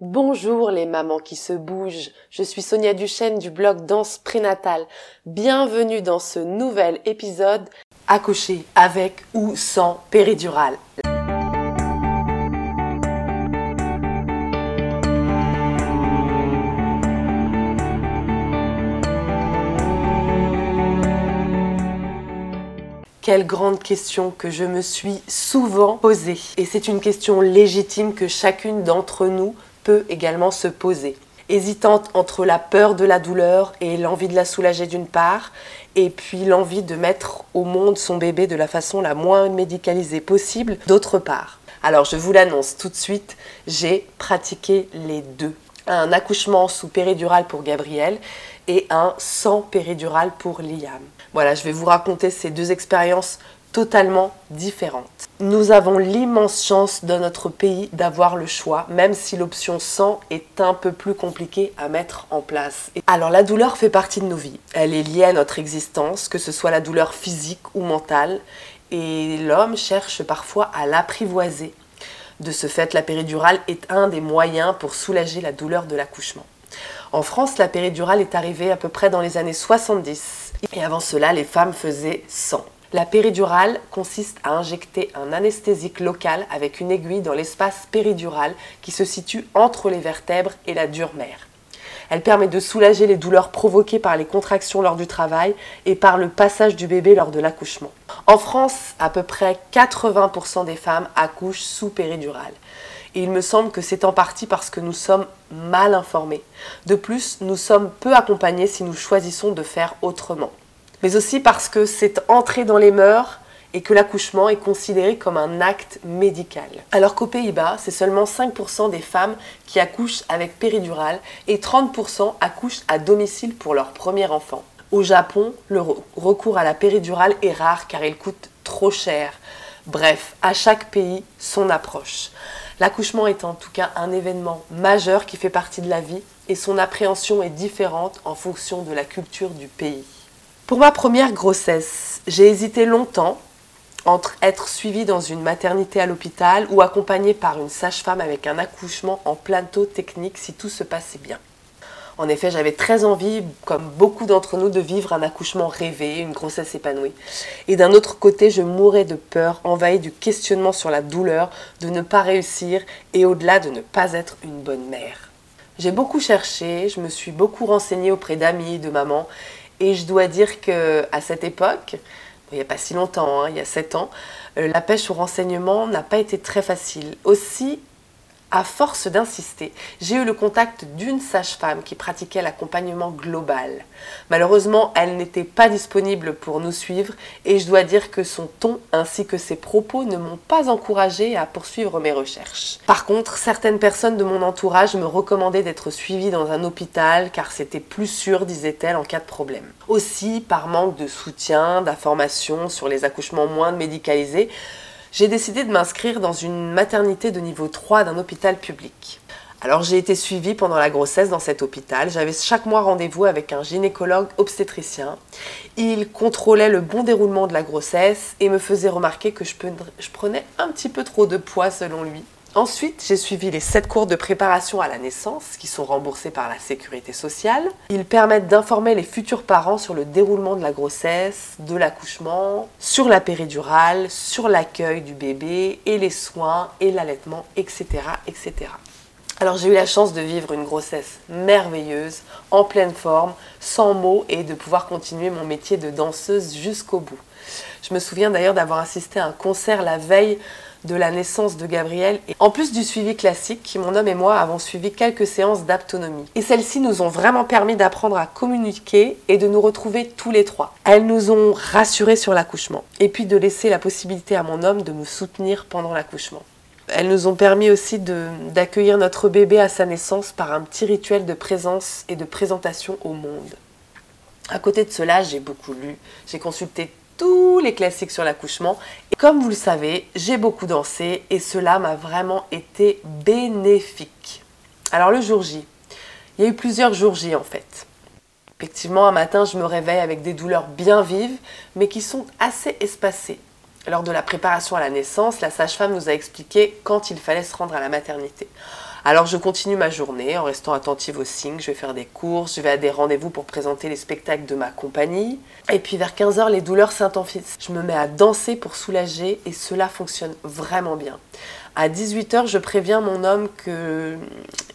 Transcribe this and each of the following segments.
Bonjour les mamans qui se bougent, je suis Sonia Duchesne du blog Danse Prénatale. Bienvenue dans ce nouvel épisode Accoucher avec ou sans péridurale. Quelle grande question que je me suis souvent posée. Et c'est une question légitime que chacune d'entre nous peut également se poser. Hésitante entre la peur de la douleur et l'envie de la soulager d'une part, et puis l'envie de mettre au monde son bébé de la façon la moins médicalisée possible d'autre part. Alors je vous l'annonce tout de suite, j'ai pratiqué les deux. Un accouchement sous péridurale pour Gabriel et un sans péridurale pour Liam. Voilà, je vais vous raconter ces deux expériences totalement différentes. Nous avons l'immense chance dans notre pays d'avoir le choix, même si l'option sans est un peu plus compliquée à mettre en place. Alors la douleur fait partie de nos vies. Elle est liée à notre existence, que ce soit la douleur physique ou mentale, et l'homme cherche parfois à l'apprivoiser. De ce fait, la péridurale est un des moyens pour soulager la douleur de l'accouchement. En France, la péridurale est arrivée à peu près dans les années 70 et avant cela, les femmes faisaient 100. La péridurale consiste à injecter un anesthésique local avec une aiguille dans l'espace péridural qui se situe entre les vertèbres et la dure mère. Elle permet de soulager les douleurs provoquées par les contractions lors du travail et par le passage du bébé lors de l'accouchement. En France, à peu près 80% des femmes accouchent sous péridurale. Et il me semble que c'est en partie parce que nous sommes mal informés. De plus, nous sommes peu accompagnés si nous choisissons de faire autrement. Mais aussi parce que c'est entré dans les mœurs et que l'accouchement est considéré comme un acte médical. Alors qu'aux Pays-Bas, c'est seulement 5% des femmes qui accouchent avec péridurale et 30% accouchent à domicile pour leur premier enfant. Au Japon, le recours à la péridurale est rare car il coûte trop cher. Bref, à chaque pays, son approche. L'accouchement est en tout cas un événement majeur qui fait partie de la vie et son appréhension est différente en fonction de la culture du pays. Pour ma première grossesse, j'ai hésité longtemps entre être suivie dans une maternité à l'hôpital ou accompagnée par une sage-femme avec un accouchement en plateau technique si tout se passait bien. En effet, j'avais très envie, comme beaucoup d'entre nous, de vivre un accouchement rêvé, une grossesse épanouie. Et d'un autre côté, je mourais de peur, envahie du questionnement sur la douleur, de ne pas réussir et au-delà de ne pas être une bonne mère. J'ai beaucoup cherché, je me suis beaucoup renseignée auprès d'amis, de mamans, et je dois dire que à cette époque, il n'y a pas si longtemps, hein, il y a 7 ans, euh, la pêche au renseignement n'a pas été très facile. Aussi, à force d'insister, j'ai eu le contact d'une sage-femme qui pratiquait l'accompagnement global. Malheureusement, elle n'était pas disponible pour nous suivre et je dois dire que son ton ainsi que ses propos ne m'ont pas encouragée à poursuivre mes recherches. Par contre, certaines personnes de mon entourage me recommandaient d'être suivie dans un hôpital car c'était plus sûr, disait-elle, en cas de problème. Aussi, par manque de soutien, d'informations sur les accouchements moins médicalisés, j'ai décidé de m'inscrire dans une maternité de niveau 3 d'un hôpital public. Alors j'ai été suivie pendant la grossesse dans cet hôpital. J'avais chaque mois rendez-vous avec un gynécologue obstétricien. Il contrôlait le bon déroulement de la grossesse et me faisait remarquer que je, prenais un petit peu trop de poids selon lui. Ensuite, j'ai suivi les 7 cours de préparation à la naissance qui sont remboursés par la sécurité sociale. Ils permettent d'informer les futurs parents sur le déroulement de la grossesse, de l'accouchement, sur la péridurale, sur l'accueil du bébé et les soins et l'allaitement, etc., etc. Alors j'ai eu la chance de vivre une grossesse merveilleuse, en pleine forme, sans mots et de pouvoir continuer mon métier de danseuse jusqu'au bout. Je me souviens d'ailleurs d'avoir assisté à un concert la veille de la naissance de Gabriel. Et en plus du suivi classique, mon homme et moi avons suivi quelques séances d'autonomie. Et celles-ci nous ont vraiment permis d'apprendre à communiquer et de nous retrouver tous les trois. Elles nous ont rassurés sur l'accouchement. Et puis de laisser la possibilité à mon homme de me soutenir pendant l'accouchement. Elles nous ont permis aussi d'accueillir notre bébé à sa naissance par un petit rituel de présence et de présentation au monde. À côté de cela, j'ai beaucoup lu, j'ai consulté tous les classiques sur l'accouchement. Et comme vous le savez, j'ai beaucoup dansé et cela m'a vraiment été bénéfique. Alors le jour J, il y a eu plusieurs jours J en fait. Effectivement, un matin, je me réveille avec des douleurs bien vives, mais qui sont assez espacées. Lors de la préparation à la naissance, la sage-femme nous a expliqué quand il fallait se rendre à la maternité. Alors je continue ma journée en restant attentive aux signes, je vais faire des courses, je vais à des rendez-vous pour présenter les spectacles de ma compagnie. Et puis vers 15h, les douleurs s'intensifient. Je me mets à danser pour soulager et cela fonctionne vraiment bien. À 18h, je préviens mon homme que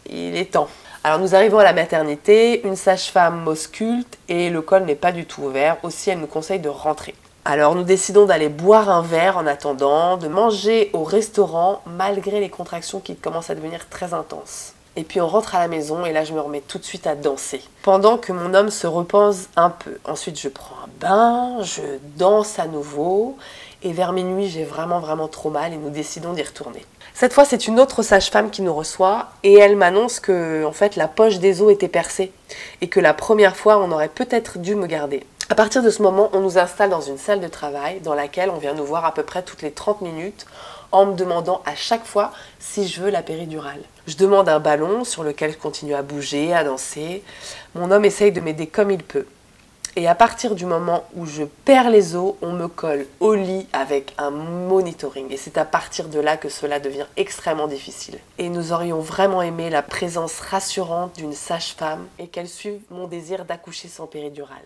il est temps. Alors nous arrivons à la maternité, une sage-femme m'ausculte et le col n'est pas du tout ouvert. Aussi, elle nous conseille de rentrer. Alors nous décidons d'aller boire un verre en attendant, de manger au restaurant malgré les contractions qui commencent à devenir très intenses. Et puis on rentre à la maison et là je me remets tout de suite à danser. Pendant que mon homme se repose un peu. Ensuite je prends un bain, je danse à nouveau et vers minuit j'ai vraiment vraiment trop mal et nous décidons d'y retourner. Cette fois c'est une autre sage-femme qui nous reçoit et elle m'annonce que en fait la poche des os était percée et que la première fois on aurait peut-être dû me garder. À partir de ce moment, on nous installe dans une salle de travail dans laquelle on vient nous voir à peu près toutes les 30 minutes en me demandant à chaque fois si je veux la péridurale. Je demande un ballon sur lequel je continue à bouger, à danser. Mon homme essaye de m'aider comme il peut. Et à partir du moment où je perds les os, on me colle au lit avec un monitoring. Et c'est à partir de là que cela devient extrêmement difficile. Et nous aurions vraiment aimé la présence rassurante d'une sage-femme et qu'elle suive mon désir d'accoucher sans péridurale.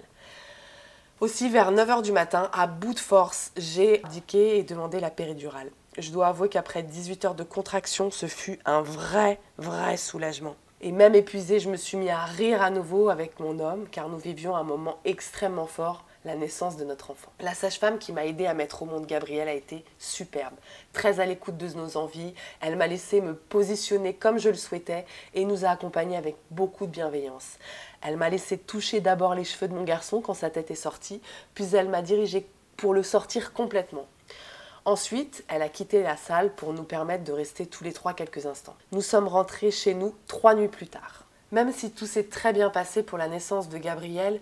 Aussi, vers 9h du matin, à bout de force, j'ai indiqué et demandé la péridurale. Je dois avouer qu'après 18 heures de contraction, ce fut un vrai, vrai soulagement. Et même épuisée, je me suis mis à rire à nouveau avec mon homme, car nous vivions un moment extrêmement fort la naissance de notre enfant. La sage-femme qui m'a aidé à mettre au monde Gabriel a été superbe, très à l'écoute de nos envies. Elle m'a laissé me positionner comme je le souhaitais et nous a accompagnés avec beaucoup de bienveillance. Elle m'a laissé toucher d'abord les cheveux de mon garçon quand sa tête est sortie, puis elle m'a dirigé pour le sortir complètement. Ensuite, elle a quitté la salle pour nous permettre de rester tous les trois quelques instants. Nous sommes rentrés chez nous trois nuits plus tard. Même si tout s'est très bien passé pour la naissance de Gabriel,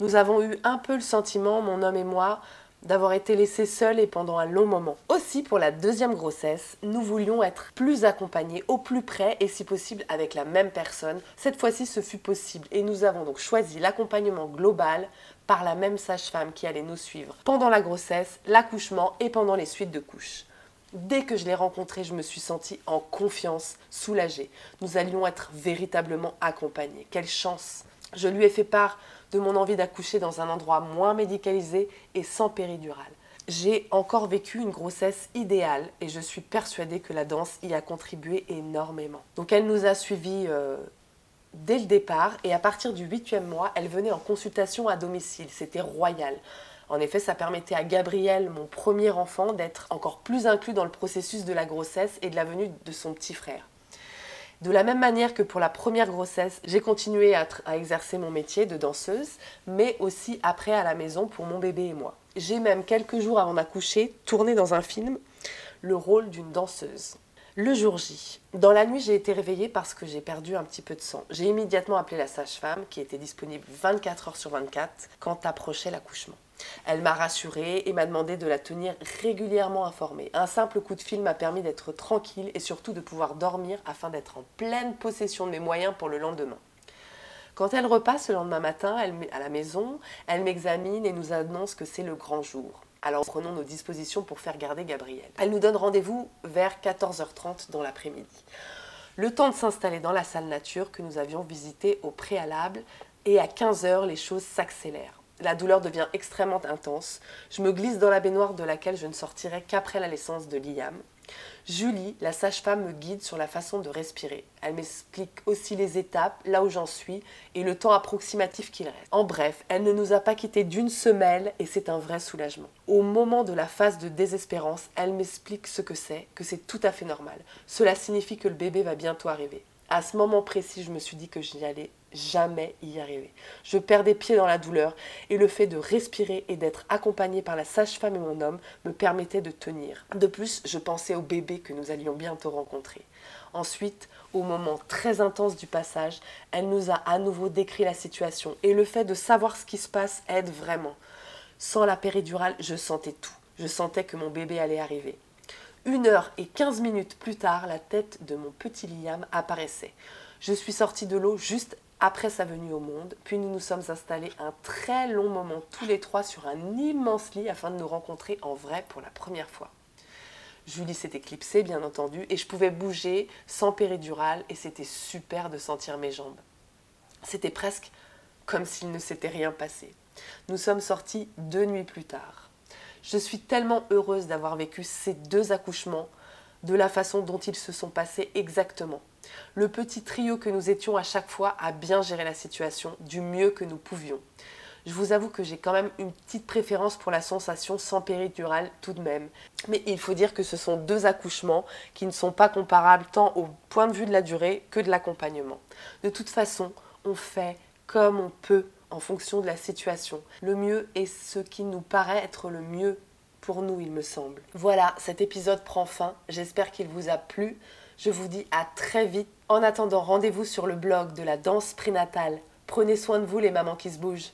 nous avons eu un peu le sentiment, mon homme et moi, d'avoir été laissés seuls et pendant un long moment. Aussi, pour la deuxième grossesse, nous voulions être plus accompagnés, au plus près et si possible avec la même personne. Cette fois-ci, ce fut possible et nous avons donc choisi l'accompagnement global par la même sage-femme qui allait nous suivre pendant la grossesse, l'accouchement et pendant les suites de couches. Dès que je l'ai rencontré, je me suis sentie en confiance, soulagée. Nous allions être véritablement accompagnés. Quelle chance Je lui ai fait part de mon envie d'accoucher dans un endroit moins médicalisé et sans péridurale. J'ai encore vécu une grossesse idéale et je suis persuadée que la danse y a contribué énormément. Donc elle nous a suivis euh, dès le départ et à partir du huitième mois, elle venait en consultation à domicile. C'était royal. En effet, ça permettait à Gabriel, mon premier enfant, d'être encore plus inclus dans le processus de la grossesse et de la venue de son petit frère. De la même manière que pour la première grossesse, j'ai continué à, exercer mon métier de danseuse, mais aussi après à la maison pour mon bébé et moi. J'ai même quelques jours avant d'accoucher tourné dans un film le rôle d'une danseuse. Le jour J, dans la nuit, j'ai été réveillée parce que j'ai perdu un petit peu de sang. J'ai immédiatement appelé la sage-femme qui était disponible 24 heures sur 24 quand approchait l'accouchement. Elle m'a rassurée et m'a demandé de la tenir régulièrement informée. Un simple coup de fil m'a permis d'être tranquille et surtout de pouvoir dormir afin d'être en pleine possession de mes moyens pour le lendemain. Quand elle repasse le lendemain matin à la maison, elle m'examine et nous annonce que c'est le grand jour. Alors prenons nos dispositions pour faire garder Gabriel. Elle nous donne rendez-vous vers 14h30 dans l'après-midi. Le temps de s'installer dans la salle nature que nous avions visitée au préalable et à 15h les choses s'accélèrent. La douleur devient extrêmement intense. Je me glisse dans la baignoire de laquelle je ne sortirai qu'après la naissance de Liam. Julie, la sage-femme, me guide sur la façon de respirer. Elle m'explique aussi les étapes, là où j'en suis, et le temps approximatif qu'il reste. En bref, elle ne nous a pas quittés d'une semelle, et c'est un vrai soulagement. Au moment de la phase de désespérance, elle m'explique ce que c'est, que c'est tout à fait normal. Cela signifie que le bébé va bientôt arriver. À ce moment précis, je me suis dit que je n'y allais jamais y arriver. Je perdais pied dans la douleur et le fait de respirer et d'être accompagnée par la sage-femme et mon homme me permettait de tenir. De plus, je pensais au bébé que nous allions bientôt rencontrer. Ensuite, au moment très intense du passage, elle nous a à nouveau décrit la situation et le fait de savoir ce qui se passe aide vraiment. Sans la péridurale, je sentais tout. Je sentais que mon bébé allait arriver. Une heure et quinze minutes plus tard, la tête de mon petit Liam apparaissait. Je suis sortie de l'eau juste après sa venue au monde, puis nous nous sommes installés un très long moment tous les trois sur un immense lit afin de nous rencontrer en vrai pour la première fois. Julie s'est éclipsée, bien entendu, et je pouvais bouger sans péridurale, et c'était super de sentir mes jambes. C'était presque comme s'il ne s'était rien passé. Nous sommes sortis deux nuits plus tard. Je suis tellement heureuse d'avoir vécu ces deux accouchements de la façon dont ils se sont passés exactement. Le petit trio que nous étions à chaque fois a bien géré la situation du mieux que nous pouvions. Je vous avoue que j'ai quand même une petite préférence pour la sensation sans péridurale tout de même. Mais il faut dire que ce sont deux accouchements qui ne sont pas comparables tant au point de vue de la durée que de l'accompagnement. De toute façon, on fait comme on peut en fonction de la situation. Le mieux est ce qui nous paraît être le mieux pour nous, il me semble. Voilà, cet épisode prend fin. J'espère qu'il vous a plu. Je vous dis à très vite. En attendant, rendez-vous sur le blog de la danse prénatale. Prenez soin de vous les mamans qui se bougent.